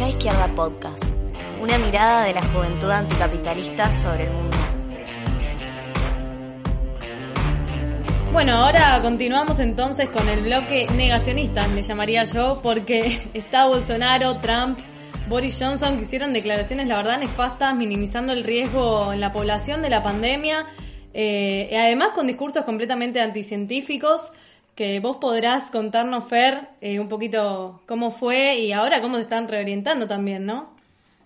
Escucha Izquierda Podcast, una mirada de la juventud anticapitalista sobre el mundo. Bueno, ahora continuamos entonces con el bloque negacionista, le llamaría yo, porque está Bolsonaro, Trump, Boris Johnson, que hicieron declaraciones, la verdad, nefastas, minimizando el riesgo en la población de la pandemia, eh, además con discursos completamente anticientíficos, que vos podrás contarnos, Fer, eh, un poquito cómo fue y ahora cómo se están reorientando también, ¿no?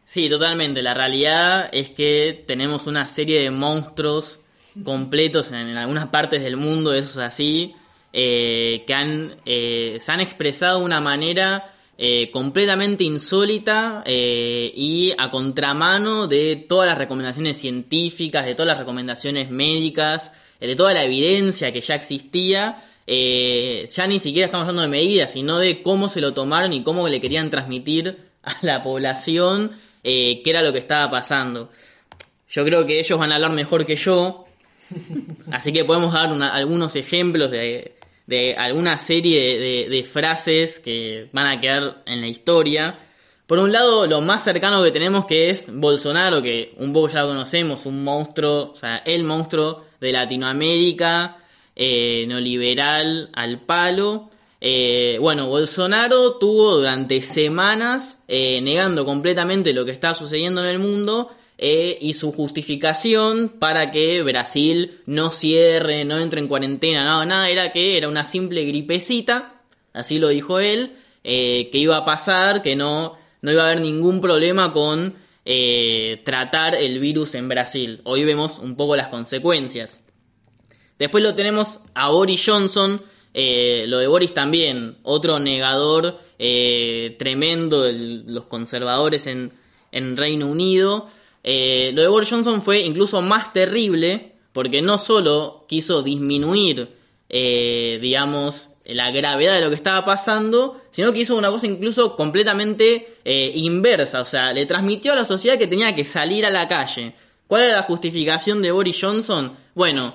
Sí, totalmente. La realidad es que tenemos una serie de monstruos completos en, algunas partes del mundo, eso es así, eh, que han, eh, se han expresado de una manera eh, completamente insólita y a contramano de todas las recomendaciones científicas, de todas las recomendaciones médicas, de toda la evidencia que ya existía. Ya ni siquiera estamos hablando de medidas, sino de cómo se lo tomaron y cómo le querían transmitir a la población qué era lo que estaba pasando. Yo creo que ellos van a hablar mejor que yo, Así que podemos dar algunos ejemplos de, alguna serie de, frases que van a quedar en la historia. Por un lado, lo más cercano que tenemos que es Bolsonaro, que un poco ya lo conocemos, un monstruo, o sea, el monstruo de Latinoamérica, eh, neoliberal al palo. Eh, bueno, Bolsonaro tuvo durante semanas eh, negando completamente lo que está sucediendo en el mundo eh, y su justificación para que Brasil no cierre, no entre en cuarentena, nada, nada, era que era una simple gripecita, así lo dijo él, que iba a pasar, que no, no iba a haber ningún problema con tratar el virus en Brasil. Hoy vemos un poco las consecuencias. Después lo tenemos a Boris Johnson, lo de Boris también, otro negador tremendo de los conservadores en, en Reino Unido. Eh, lo de Boris Johnson fue incluso más terrible porque no solo quiso disminuir, eh, digamos, la gravedad de lo que estaba pasando, sino que hizo una cosa incluso completamente eh, inversa, o sea, le transmitió a la sociedad que tenía que salir a la calle. ¿Cuál era la justificación de Boris Johnson? Bueno,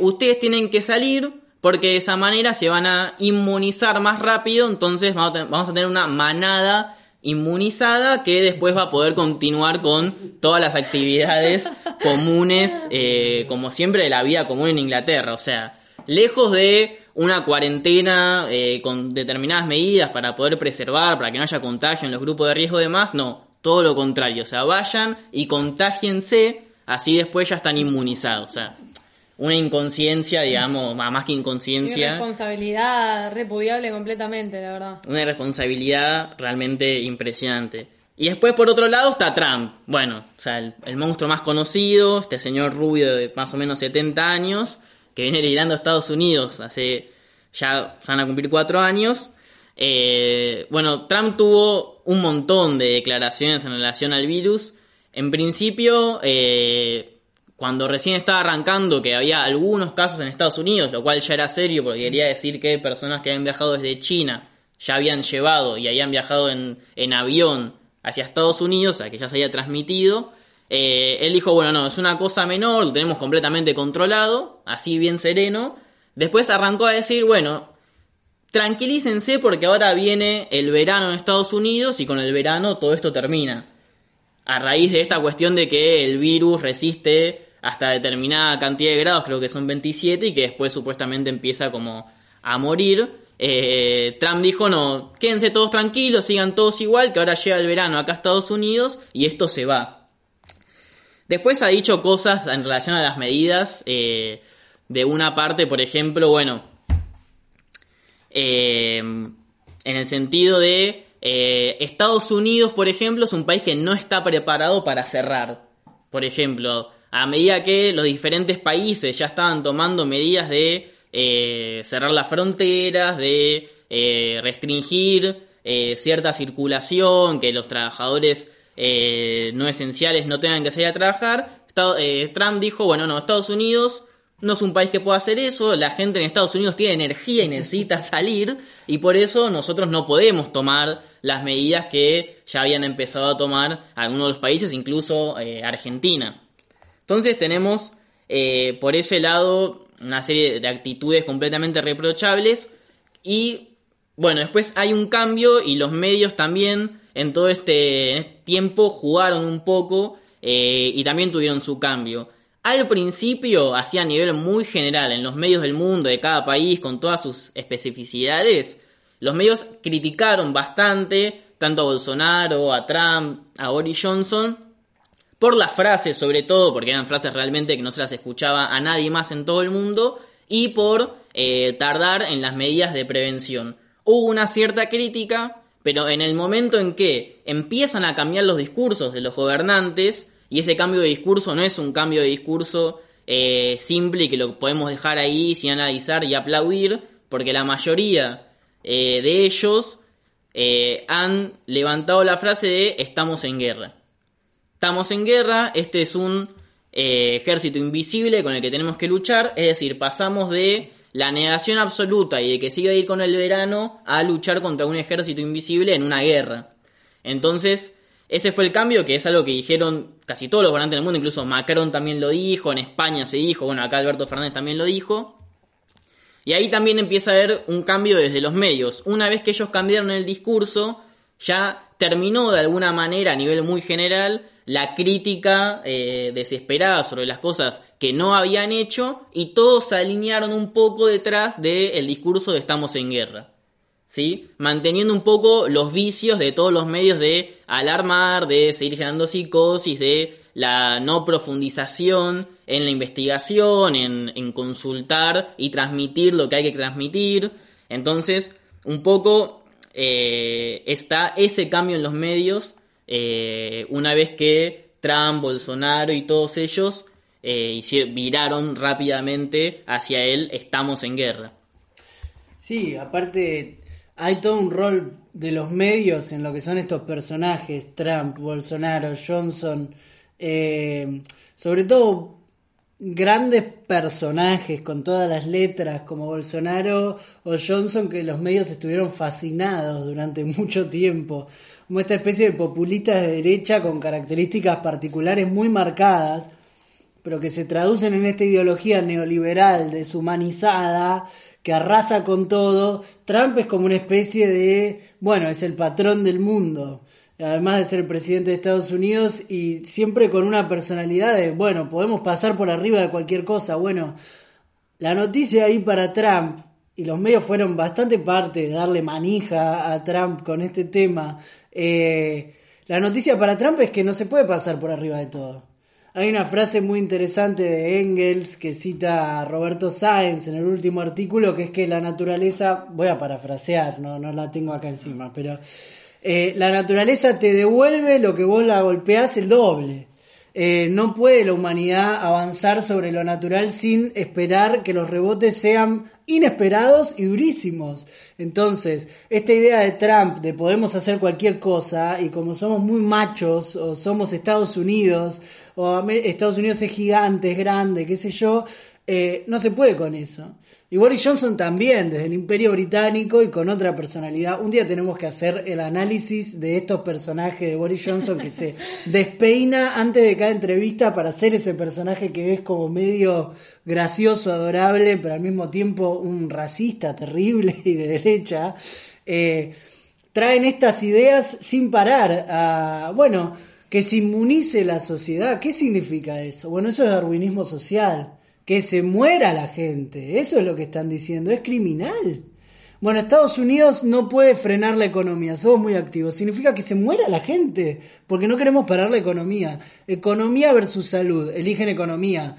ustedes tienen que salir porque de esa manera se van a inmunizar más rápido, entonces vamos a tener una manada inmunizada que después va a poder continuar con todas las actividades comunes, eh, como siempre, de la vida común en Inglaterra. O sea, lejos de una cuarentena eh, con determinadas medidas para poder preservar, para que no haya contagio en los grupos de riesgo y demás, no, todo lo contrario. O sea, vayan y contagiense, así después ya están inmunizados. O sea, una inconsciencia, digamos, más que inconsciencia. Una responsabilidad repudiable completamente, la verdad. Una responsabilidad realmente impresionante. Y después, por otro lado, está Trump. Bueno, o sea, el, monstruo más conocido, este señor rubio de más o menos 70 años, que viene liderando a Estados Unidos hace ya van a cumplir cuatro años. Eh, bueno, Trump tuvo un montón de declaraciones en relación al virus. En principio, eh, cuando recién estaba arrancando que había algunos casos en Estados Unidos, lo cual ya era serio porque quería decir que personas que habían viajado desde China ya habían llevado y habían viajado en, avión hacia Estados Unidos, o sea que ya se había transmitido, eh, él dijo, bueno, no, es una cosa menor, lo tenemos completamente controlado, así bien sereno. Después arrancó a decir, bueno, tranquilícense porque ahora viene el verano en Estados Unidos y con el verano todo esto termina. A raíz de esta cuestión de que el virus resiste hasta determinada cantidad de grados, creo que son 27, y que después supuestamente empieza como a morir. Eh, Trump dijo, no, quédense todos tranquilos, sigan todos igual, que ahora llega el verano acá a Estados Unidos y esto se va. Después ha dicho cosas en relación a las medidas. Eh, de una parte, por ejemplo, bueno, eh, en el sentido de Estados Unidos, por ejemplo, es un país que no está preparado para cerrar. Por ejemplo, a medida que los diferentes países ya estaban tomando medidas de eh, cerrar las fronteras, de eh, restringir eh, cierta circulación, que los trabajadores no esenciales no tengan que salir a trabajar, Trump dijo, bueno, no, Estados Unidos no es un país que pueda hacer eso, la gente en Estados Unidos tiene energía y necesita salir, y por eso nosotros no podemos tomar las medidas que ya habían empezado a tomar algunos de los países, incluso Argentina. Entonces tenemos eh, por ese lado una serie de actitudes completamente reprochables y bueno, después hay un cambio y los medios también en todo este, este tiempo jugaron un poco eh, y también tuvieron su cambio. Al principio, así a nivel muy general, en los medios del mundo, de cada país, con todas sus especificidades, los medios criticaron bastante tanto a Bolsonaro, a Trump, a Boris Johnson, por las frases sobre todo, porque eran frases realmente que no se las escuchaba a nadie más en todo el mundo, y por eh, tardar en las medidas de prevención. Hubo una cierta crítica, pero en el momento en que empiezan a cambiar los discursos de los gobernantes, y ese cambio de discurso no es un cambio de discurso eh, simple y que lo podemos dejar ahí sin analizar y aplaudir, porque la mayoría eh, de ellos han levantado la frase de estamos en guerra. Estamos en guerra, este es un ejército invisible con el que tenemos que luchar, es decir, pasamos de la negación absoluta y de que siga a ir con el verano a luchar contra un ejército invisible en una guerra. Entonces, ese fue el cambio, que es algo que dijeron casi todos los gobernantes del mundo, incluso Macron también lo dijo, en España se dijo, bueno, acá Alberto Fernández también lo dijo. Y ahí también empieza a haber un cambio desde los medios. Una vez que ellos cambiaron el discurso, ya terminó de alguna manera a nivel muy general la crítica eh, desesperada sobre las cosas que no habían hecho y todos se alinearon un poco detrás del discurso de estamos en guerra. ¿Sí? Manteniendo un poco los vicios de todos los medios de alarmar, de seguir generando psicosis, de la no profundización en la investigación, en, consultar y transmitir lo que hay que transmitir. Entonces, un poco eh, está ese cambio en los medios eh, una vez que Trump, Bolsonaro y todos ellos eh, viraron rápidamente hacia él, estamos en guerra. Sí, aparte hay todo un rol de los medios en lo que son estos personajes, Trump, Bolsonaro, Johnson, eh, sobre todo grandes personajes con todas las letras como Bolsonaro o Johnson que los medios estuvieron fascinados durante mucho tiempo como esta especie de populistas de derecha con características particulares muy marcadas, pero que se traducen en esta ideología neoliberal deshumanizada que arrasa con todo. Trump es como una especie de, bueno, es el patrón del mundo, además de ser presidente de Estados Unidos y siempre con una personalidad de, bueno, podemos pasar por arriba de cualquier cosa. Bueno, la noticia ahí para Trump, y los medios fueron bastante parte de darle manija a Trump con este tema, eh, la noticia para Trump es que no se puede pasar por arriba de todo. Hay una frase muy interesante de Engels que cita a Roberto Sáenz en el último artículo, que es que la naturaleza, voy a parafrasear, no, no la tengo acá encima, pero eh, la naturaleza te devuelve lo que vos la golpeás el doble. Eh, no puede la humanidad avanzar sobre lo natural sin esperar que los rebotes sean inesperados y durísimos. Entonces, esta idea de Trump de podemos hacer cualquier cosa y como somos muy machos o somos Estados Unidos o Estados Unidos es gigante, es grande, qué sé yo, eh, no se puede con eso. Y Boris Johnson también, desde el Imperio Británico y con otra personalidad. Un día tenemos que hacer el análisis de estos personajes de Boris Johnson que se despeina antes de cada entrevista para ser ese personaje que ves como medio gracioso, adorable, pero al mismo tiempo un racista terrible y de derecha. Eh, traen estas ideas sin parar a, bueno, que se inmunice la sociedad. ¿Qué significa eso? Bueno, eso es darwinismo social que se muera la gente. Eso es lo que están diciendo. Es criminal. Bueno, Estados Unidos no puede frenar la economía, somos muy activos. Significa que se muera la gente, porque no queremos parar la economía. Economía versus salud, eligen economía.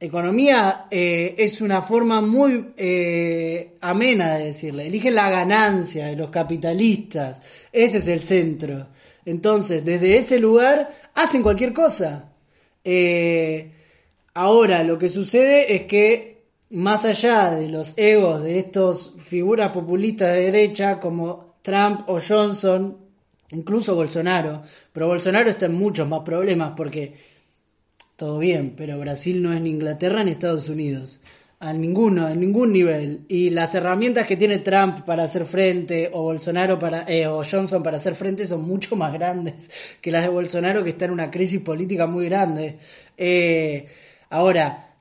Economía eh, es una forma muy eh, amena de decirle. Eligen la ganancia de los capitalistas. Ese es el centro. Entonces, desde ese lugar hacen cualquier cosa. Eh, Ahora, lo que sucede es que, más allá de los egos de estas figuras populistas de derecha como Trump o Johnson, incluso Bolsonaro, pero Bolsonaro está en muchos más problemas porque todo bien, pero Brasil no es ni Inglaterra ni Estados Unidos. A ninguno, en ningún nivel. Y las herramientas que tiene Trump para hacer frente, o Bolsonaro para, eh, o Johnson para hacer frente, son mucho más grandes que las de Bolsonaro, que está en una crisis política muy grande. Eh, Ahora,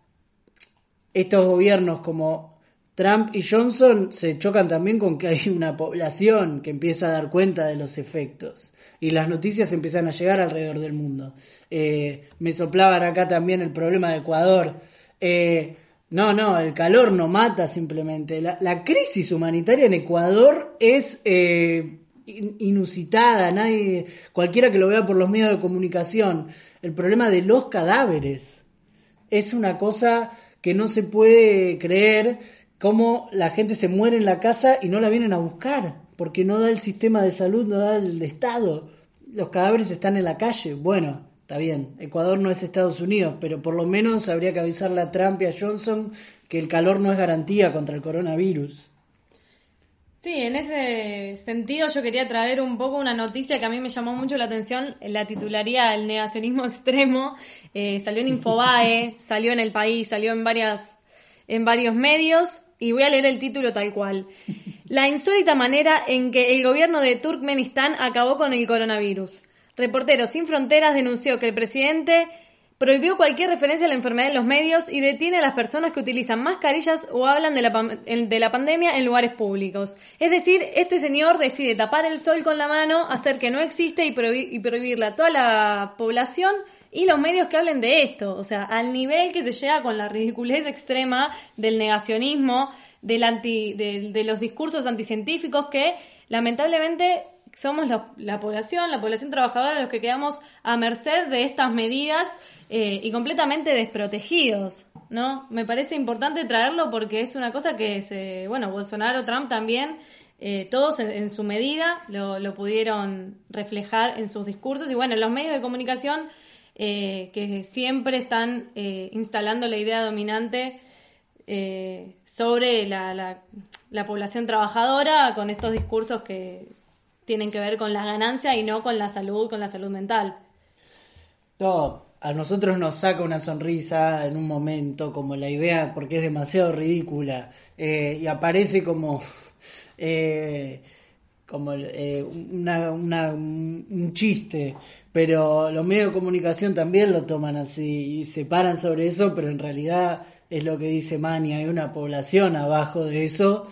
estos gobiernos como Trump y Johnson se chocan también con que hay una población que empieza a dar cuenta de los efectos y las noticias empiezan a llegar alrededor del mundo. Eh, me soplaban acá también el problema de Ecuador. Eh, no, no, el calor no mata simplemente. La, crisis humanitaria en Ecuador es eh, inusitada. Nadie, cualquiera que lo vea por los medios de comunicación. El problema de los cadáveres es una cosa que no se puede creer cómo la gente se muere en la casa y no la vienen a buscar, porque no da el sistema de salud, no da el Estado. Los cadáveres están en la calle. Bueno, está bien, Ecuador no es Estados Unidos, pero por lo menos habría que avisarle a Trump y a Johnson que el calor no es garantía contra el coronavirus. Sí, en ese sentido yo quería traer un poco una noticia que a mí me llamó mucho la atención, la titularía El negacionismo extremo, eh, salió en Infobae, salió en El País, salió en, varias, en varios medios y voy a leer el título tal cual. La insólita manera en que el gobierno de Turkmenistán acabó con el coronavirus. Reporteros Sin Fronteras denunció que el presidente prohibió cualquier referencia a la enfermedad en los medios y detiene a las personas que utilizan mascarillas o hablan de la, de la pandemia en lugares públicos. Es decir, este señor decide tapar el sol con la mano, hacer que no existe y, prohibir, y prohibirle a toda la población y los medios que hablen de esto. O sea, al nivel que se llega con la ridiculez extrema del negacionismo, del anti, de los discursos anticientíficos que lamentablemente somos la, población, la población trabajadora, los que quedamos a merced de estas medidas eh, y completamente desprotegidos, ¿no? Me parece importante traerlo porque es una cosa que se, bueno, Bolsonaro, Trump también, eh, todos en, su medida lo, pudieron reflejar en sus discursos y bueno, los medios de comunicación eh, que siempre están instalando la idea dominante sobre la, la población trabajadora con estos discursos que tienen que ver con la ganancia y no con la salud, con la salud mental. No, a nosotros nos saca una sonrisa en un momento, como la idea, porque es demasiado ridícula, eh, y aparece como, eh, como eh, una, un chiste, pero los medios de comunicación también lo toman así y se paran sobre eso, pero en realidad es lo que dice Mani, hay una población abajo de eso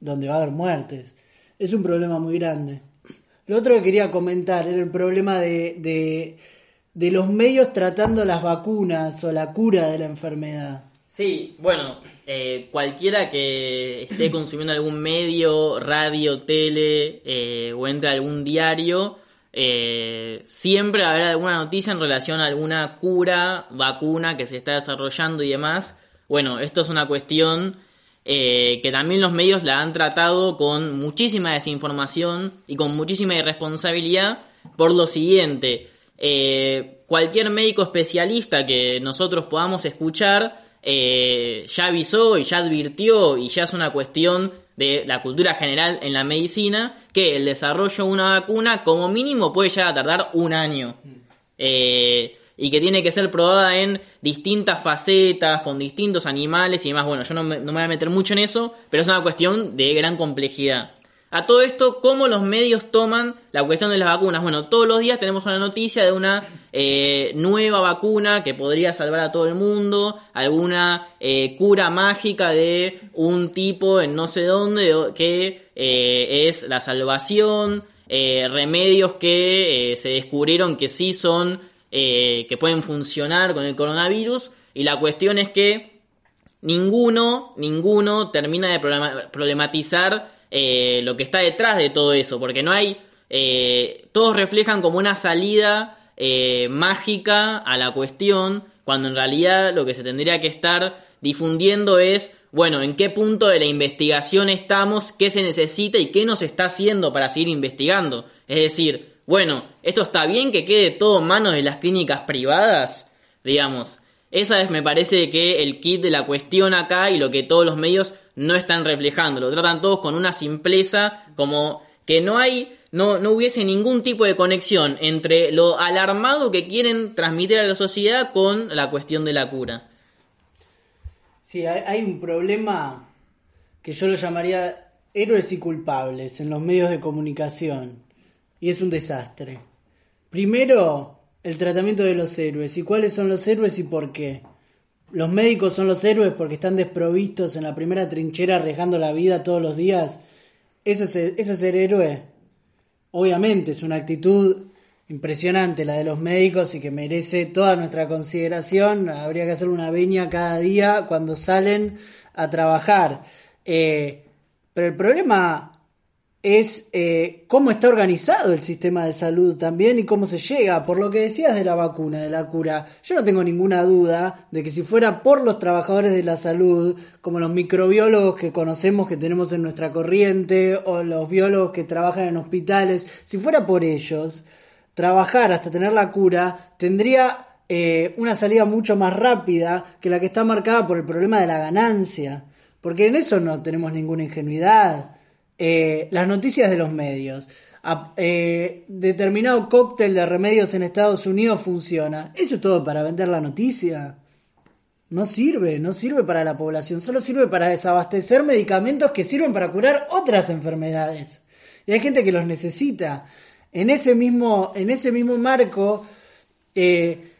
donde va a haber muertes es un problema muy grande. Lo otro que quería comentar era el problema de, de, los medios tratando las vacunas o la cura de la enfermedad. Sí, bueno, eh, cualquiera que esté consumiendo algún medio, radio, tele eh, o entre algún diario, eh, siempre a haber alguna noticia en relación a alguna cura, vacuna que se está desarrollando y demás. Bueno, esto es una cuestión eh, que también los medios la han tratado con muchísima desinformación y con muchísima irresponsabilidad por lo siguiente. Eh, cualquier médico especialista que nosotros podamos escuchar eh, ya avisó y ya advirtió y ya es una cuestión de la cultura general en la medicina que el desarrollo de una vacuna como mínimo puede llegar a tardar un año. Eh, y que tiene que ser probada en distintas facetas, con distintos animales y demás. Bueno, yo no me, voy a meter mucho en eso, pero es una cuestión de gran complejidad. A todo esto, ¿cómo los medios toman la cuestión de las vacunas? Bueno, todos los días tenemos una noticia de una eh, nueva vacuna que podría salvar a todo el mundo, alguna eh, cura mágica de un tipo en no sé dónde que eh, es la salvación, remedios que se descubrieron que sí son eh, que pueden funcionar con el coronavirus y la cuestión es que ninguno, ninguno termina de problematizar eh, lo que está detrás de todo eso, porque no hay, eh, todos reflejan como una salida mágica a la cuestión, cuando en realidad lo que se tendría que estar difundiendo es, bueno, en qué punto de la investigación estamos, qué se necesita y qué nos está haciendo para seguir investigando. Es decir, bueno, esto está bien que quede todo en manos de las clínicas privadas, digamos. Esa es, me parece, que el kit de la cuestión acá y lo que todos los medios no están reflejando. Lo tratan todos con una simpleza, como que no hay, no, no hubiese ningún tipo de conexión entre lo alarmado que quieren transmitir a la sociedad con la cuestión de la cura. Sí, hay un problema que yo lo llamaría héroes y culpables en los medios de comunicación y es un desastre. Primero, el tratamiento de los héroes y cuáles son los héroes y por qué. los médicos son los héroes porque están desprovistos en la primera trinchera arriesgando la vida todos los días. ¿Eso es, eso es ser héroe? Obviamente, es una actitud impresionante la de los médicos y que merece toda nuestra consideración. Habría que hacer una veña cada día cuando salen a trabajar. Eh, pero el problema es eh, cómo está organizado el sistema de salud también y cómo se llega. Por lo que decías de la vacuna, de la cura, yo no tengo ninguna duda de que si fuera por los trabajadores de la salud, como los microbiólogos que conocemos que tenemos en nuestra corriente, o los biólogos que trabajan en hospitales, si fuera por ellos, trabajar hasta tener la cura tendría eh, una salida mucho más rápida que la que está marcada por el problema de la ganancia. Porque en eso no tenemos ninguna ingenuidad. Eh, las noticias de los medios. Eh, determinado cóctel de remedios en Estados Unidos funciona. ¿Eso es todo para vender la noticia? No sirve, no sirve para la población, solo sirve para desabastecer medicamentos que sirven para curar otras enfermedades. Y hay gente que los necesita. En ese mismo, en ese mismo marco, eh,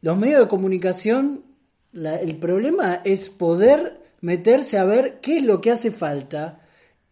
los medios de comunicación, el problema es poder meterse a ver qué es lo que hace falta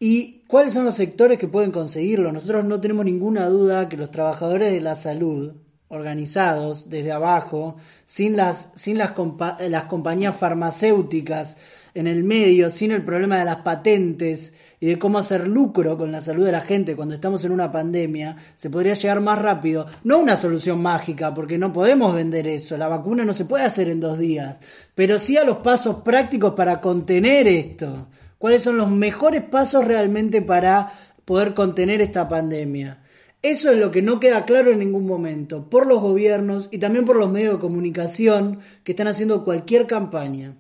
¿Y cuáles son los sectores que pueden conseguirlo? Nosotros no tenemos ninguna duda que los trabajadores de la salud, organizados desde abajo, sin las, sin las, las compañías farmacéuticas en el medio, sin el problema de las patentes y de cómo hacer lucro con la salud de la gente cuando estamos en una pandemia, se podría llegar más rápido. No una solución mágica, porque no podemos vender eso, la vacuna no se puede hacer en dos días, pero sí a los pasos prácticos para contener esto cuáles son los mejores pasos realmente para poder contener esta pandemia. Eso es lo que no queda claro en ningún momento, por los gobiernos y también por los medios de comunicación que están haciendo cualquier campaña.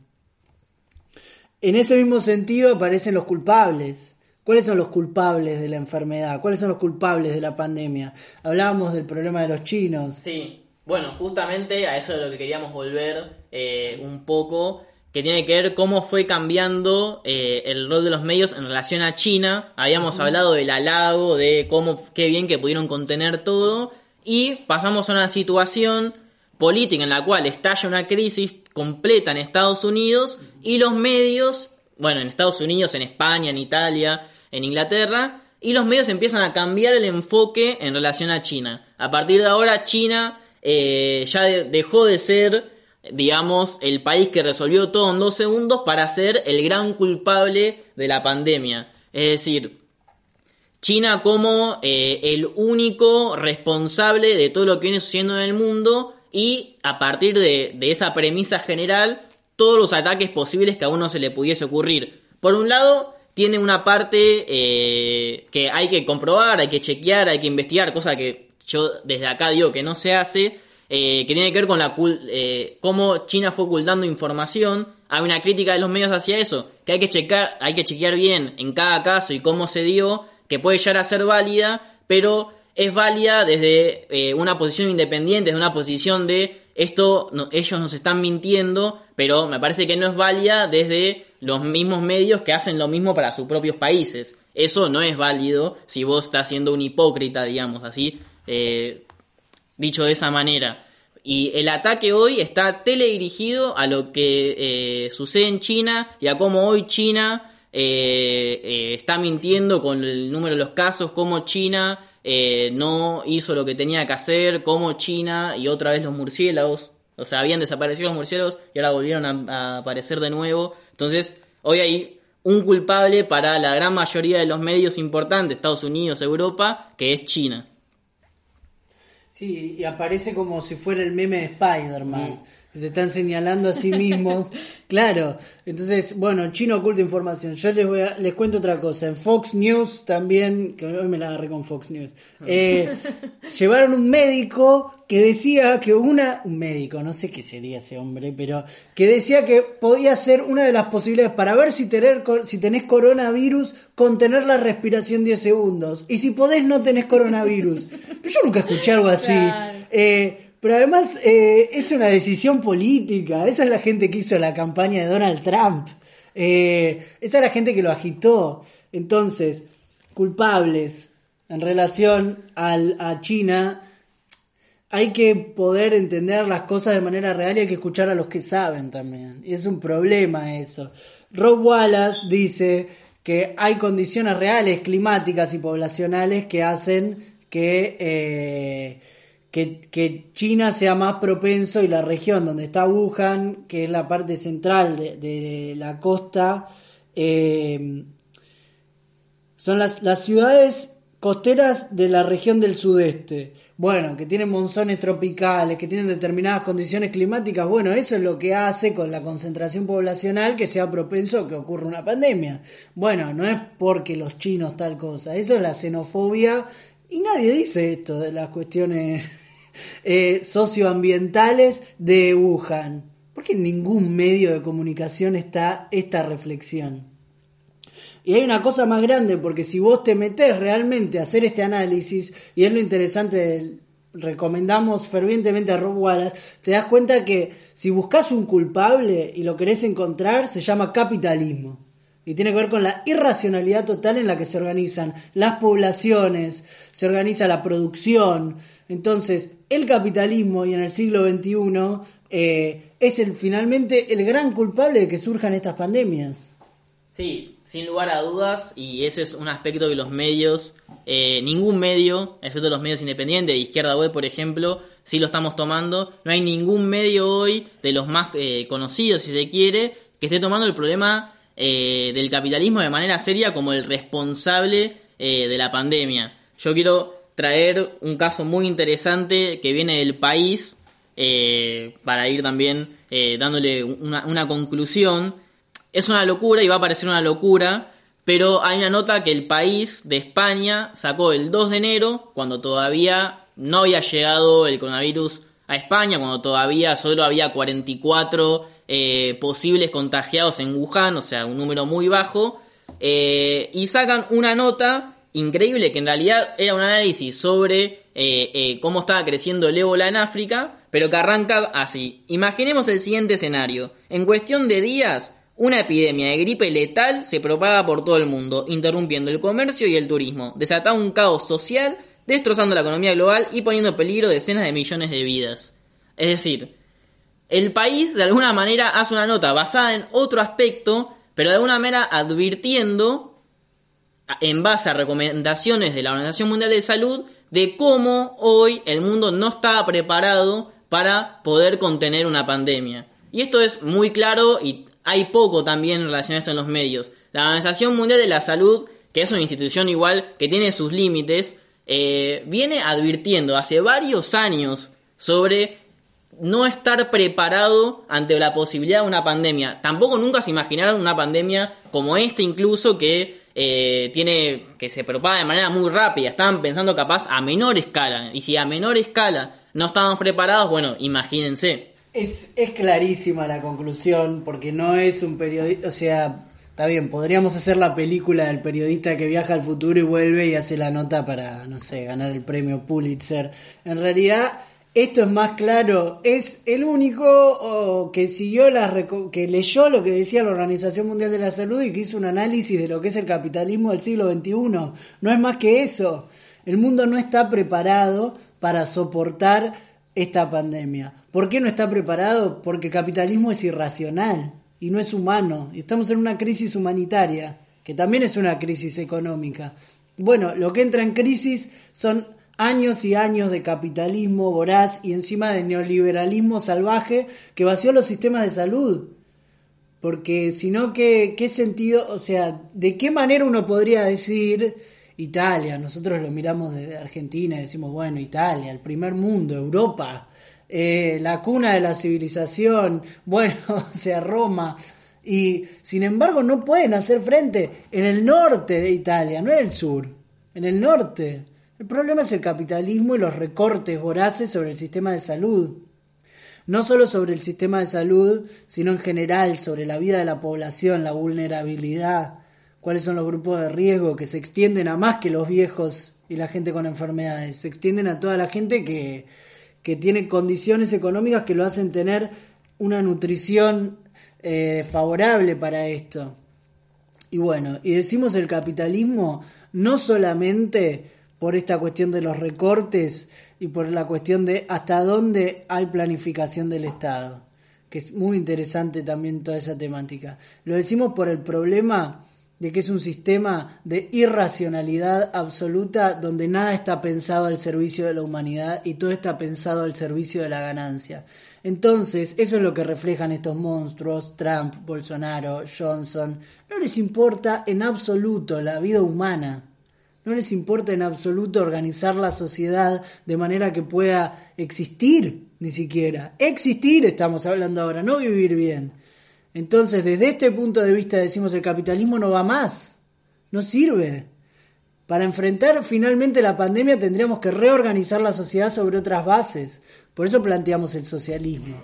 En ese mismo sentido aparecen los culpables. ¿Cuáles son los culpables de la enfermedad? ¿Cuáles son los culpables de la pandemia? Hablábamos del problema de los chinos. Sí, bueno, justamente a eso es lo que queríamos volver eh, un poco que tiene que ver cómo fue cambiando eh, el rol de los medios en relación a China. Habíamos hablado del halago, de cómo, qué bien que pudieron contener todo, y pasamos a una situación política en la cual estalla una crisis completa en Estados Unidos y los medios, bueno, en Estados Unidos, en España, en Italia, en Inglaterra, y los medios empiezan a cambiar el enfoque en relación a China. A partir de ahora, China eh, ya dejó de ser digamos, el país que resolvió todo en dos segundos para ser el gran culpable de la pandemia. Es decir, China como eh, el único responsable de todo lo que viene sucediendo en el mundo y a partir de, esa premisa general, todos los ataques posibles que a uno se le pudiese ocurrir. Por un lado, tiene una parte eh, que hay que comprobar, hay que chequear, hay que investigar, cosa que yo desde acá digo que no se hace, eh, que tiene que ver con la eh, cómo China fue ocultando información. Hay una crítica de los medios hacia eso, que hay que checar, hay que chequear bien en cada caso y cómo se dio, que puede llegar a ser válida, pero es válida desde eh, una posición independiente, desde una posición de esto ellos nos están mintiendo, pero me parece que no es válida desde los mismos medios que hacen lo mismo para sus propios países. Eso no es válido si vos estás siendo un hipócrita, digamos así, dicho de esa manera. Y el ataque hoy está teledirigido a lo que eh, sucede en China y a cómo hoy China eh, eh, está mintiendo con el número de los casos, cómo China no hizo lo que tenía que hacer, cómo China y otra vez los murciélagos, o sea, habían desaparecido los murciélagos y ahora volvieron a aparecer de nuevo. Entonces, hoy hay un culpable para la gran mayoría de los medios importantes, Estados Unidos, Europa, que es China. Sí, y aparece como si fuera el meme de Spider-Man. Se están señalando a sí mismos. claro. Entonces, bueno, chino oculta información. Yo les voy a, les cuento otra cosa. En Fox News también, que hoy me la agarré con Fox News. Eh, llevaron un médico que decía que una, un médico, no sé qué sería ese hombre, pero que decía que podía ser una de las posibilidades para ver si, tener, si tenés coronavirus, contener la respiración 10 segundos. Y si podés, no tenés coronavirus. Yo nunca escuché algo así. Eh, pero además eh, es una decisión política. Esa es la gente que hizo la campaña de Donald Trump. Eh, esa es la gente que lo agitó. Entonces, culpables en relación al, a China hay que poder entender las cosas de manera real y hay que escuchar a los que saben también. Y es un problema eso. Rob Wallace dice que hay condiciones reales, climáticas y poblacionales que hacen que, eh, que, China sea más propenso y la región donde está Wuhan, que es la parte central de, la costa, eh, son las, las ciudades costeras de la región del sudeste. Bueno, que tienen monzones tropicales, que tienen determinadas condiciones climáticas, bueno, eso es lo que hace con la concentración poblacional que sea propenso a que ocurra una pandemia. Bueno, no es porque los chinos tal cosa, eso es la xenofobia y nadie dice esto de las cuestiones eh, socioambientales de Wuhan. Porque en ningún medio de comunicación está esta reflexión. Y hay una cosa más grande, porque si vos te metés realmente a hacer este análisis, y es lo interesante, recomendamos fervientemente a Rob Wallace, te das cuenta que si buscas un culpable y lo querés encontrar, se llama capitalismo. Y tiene que ver con la irracionalidad total en la que se organizan las poblaciones, se organiza la producción. Entonces, el capitalismo y en el siglo XXI eh, es el, finalmente el gran culpable de que surjan estas pandemias. Sí, sin lugar a dudas, y ese es un aspecto que los medios, eh, ningún medio, excepto los medios independientes, de izquierda web, por ejemplo, sí lo estamos tomando. No hay ningún medio hoy, de los más eh, conocidos, si se quiere, que esté tomando el problema eh, del capitalismo de manera seria como el responsable de la pandemia. Yo quiero traer un caso muy interesante que viene del país, para ir también dándole una, una conclusión es una locura y va a parecer una locura, pero hay una nota que el país de España sacó el 2 de enero, cuando todavía no había llegado el coronavirus a España, cuando todavía solo había 44 eh, posibles contagiados en Wuhan, o sea, un número muy bajo, eh, y sacan una nota increíble que en realidad era un análisis sobre eh, cómo estaba creciendo el ébola en África, pero que arranca así. Imaginemos el siguiente escenario. En cuestión de días, una epidemia de gripe letal se propaga por todo el mundo, interrumpiendo el comercio y el turismo, desatando un caos social, destrozando la economía global y poniendo en peligro decenas de millones de vidas. Es decir, el país de alguna manera hace una nota basada en otro aspecto, pero de alguna manera advirtiendo, en base a recomendaciones de la Organización Mundial de Salud, de cómo hoy el mundo no está preparado para poder contener una pandemia. Y esto es muy claro y hay poco también en relación a esto en los medios. La Organización Mundial de la Salud, que es una institución igual que tiene sus límites, eh, viene advirtiendo hace varios años sobre no estar preparado ante la posibilidad de una pandemia. Tampoco nunca se imaginaron una pandemia como esta incluso que eh, tiene que se propaga de manera muy rápida. Estaban pensando capaz a menor escala. Y si a menor escala no estábamos preparados, bueno, imagínense. Es, es clarísima la conclusión, porque no es un periodista, o sea, está bien, podríamos hacer la película del periodista que viaja al futuro y vuelve y hace la nota para, no sé, ganar el premio Pulitzer. En realidad, esto es más claro, es el único que siguió las que leyó lo que decía la Organización Mundial de la Salud y que hizo un análisis de lo que es el capitalismo del siglo XXI. No es más que eso. El mundo no está preparado para soportar esta pandemia. ¿Por qué no está preparado? Porque el capitalismo es irracional y no es humano. Estamos en una crisis humanitaria, que también es una crisis económica. Bueno, lo que entra en crisis son años y años de capitalismo voraz y encima de neoliberalismo salvaje que vació los sistemas de salud. Porque si no, ¿qué, ¿qué sentido? O sea, ¿de qué manera uno podría decir Italia? Nosotros lo miramos desde Argentina y decimos, bueno, Italia, el primer mundo, Europa, eh, la cuna de la civilización, bueno, o sea, Roma, y sin embargo no pueden hacer frente en el norte de Italia, no en el sur, en el norte. El problema es el capitalismo y los recortes voraces sobre el sistema de salud. No solo sobre el sistema de salud, sino en general sobre la vida de la población, la vulnerabilidad, cuáles son los grupos de riesgo que se extienden a más que los viejos y la gente con enfermedades, se extienden a toda la gente que, que tiene condiciones económicas que lo hacen tener una nutrición eh, favorable para esto. Y bueno, y decimos el capitalismo no solamente por esta cuestión de los recortes y por la cuestión de hasta dónde hay planificación del Estado, que es muy interesante también toda esa temática. Lo decimos por el problema de que es un sistema de irracionalidad absoluta donde nada está pensado al servicio de la humanidad y todo está pensado al servicio de la ganancia. Entonces, eso es lo que reflejan estos monstruos, Trump, Bolsonaro, Johnson. No les importa en absoluto la vida humana. No les importa en absoluto organizar la sociedad de manera que pueda existir, ni siquiera. Existir estamos hablando ahora, no vivir bien. Entonces, desde este punto de vista decimos el capitalismo no va más, no sirve. Para enfrentar finalmente la pandemia tendríamos que reorganizar la sociedad sobre otras bases. Por eso planteamos el socialismo.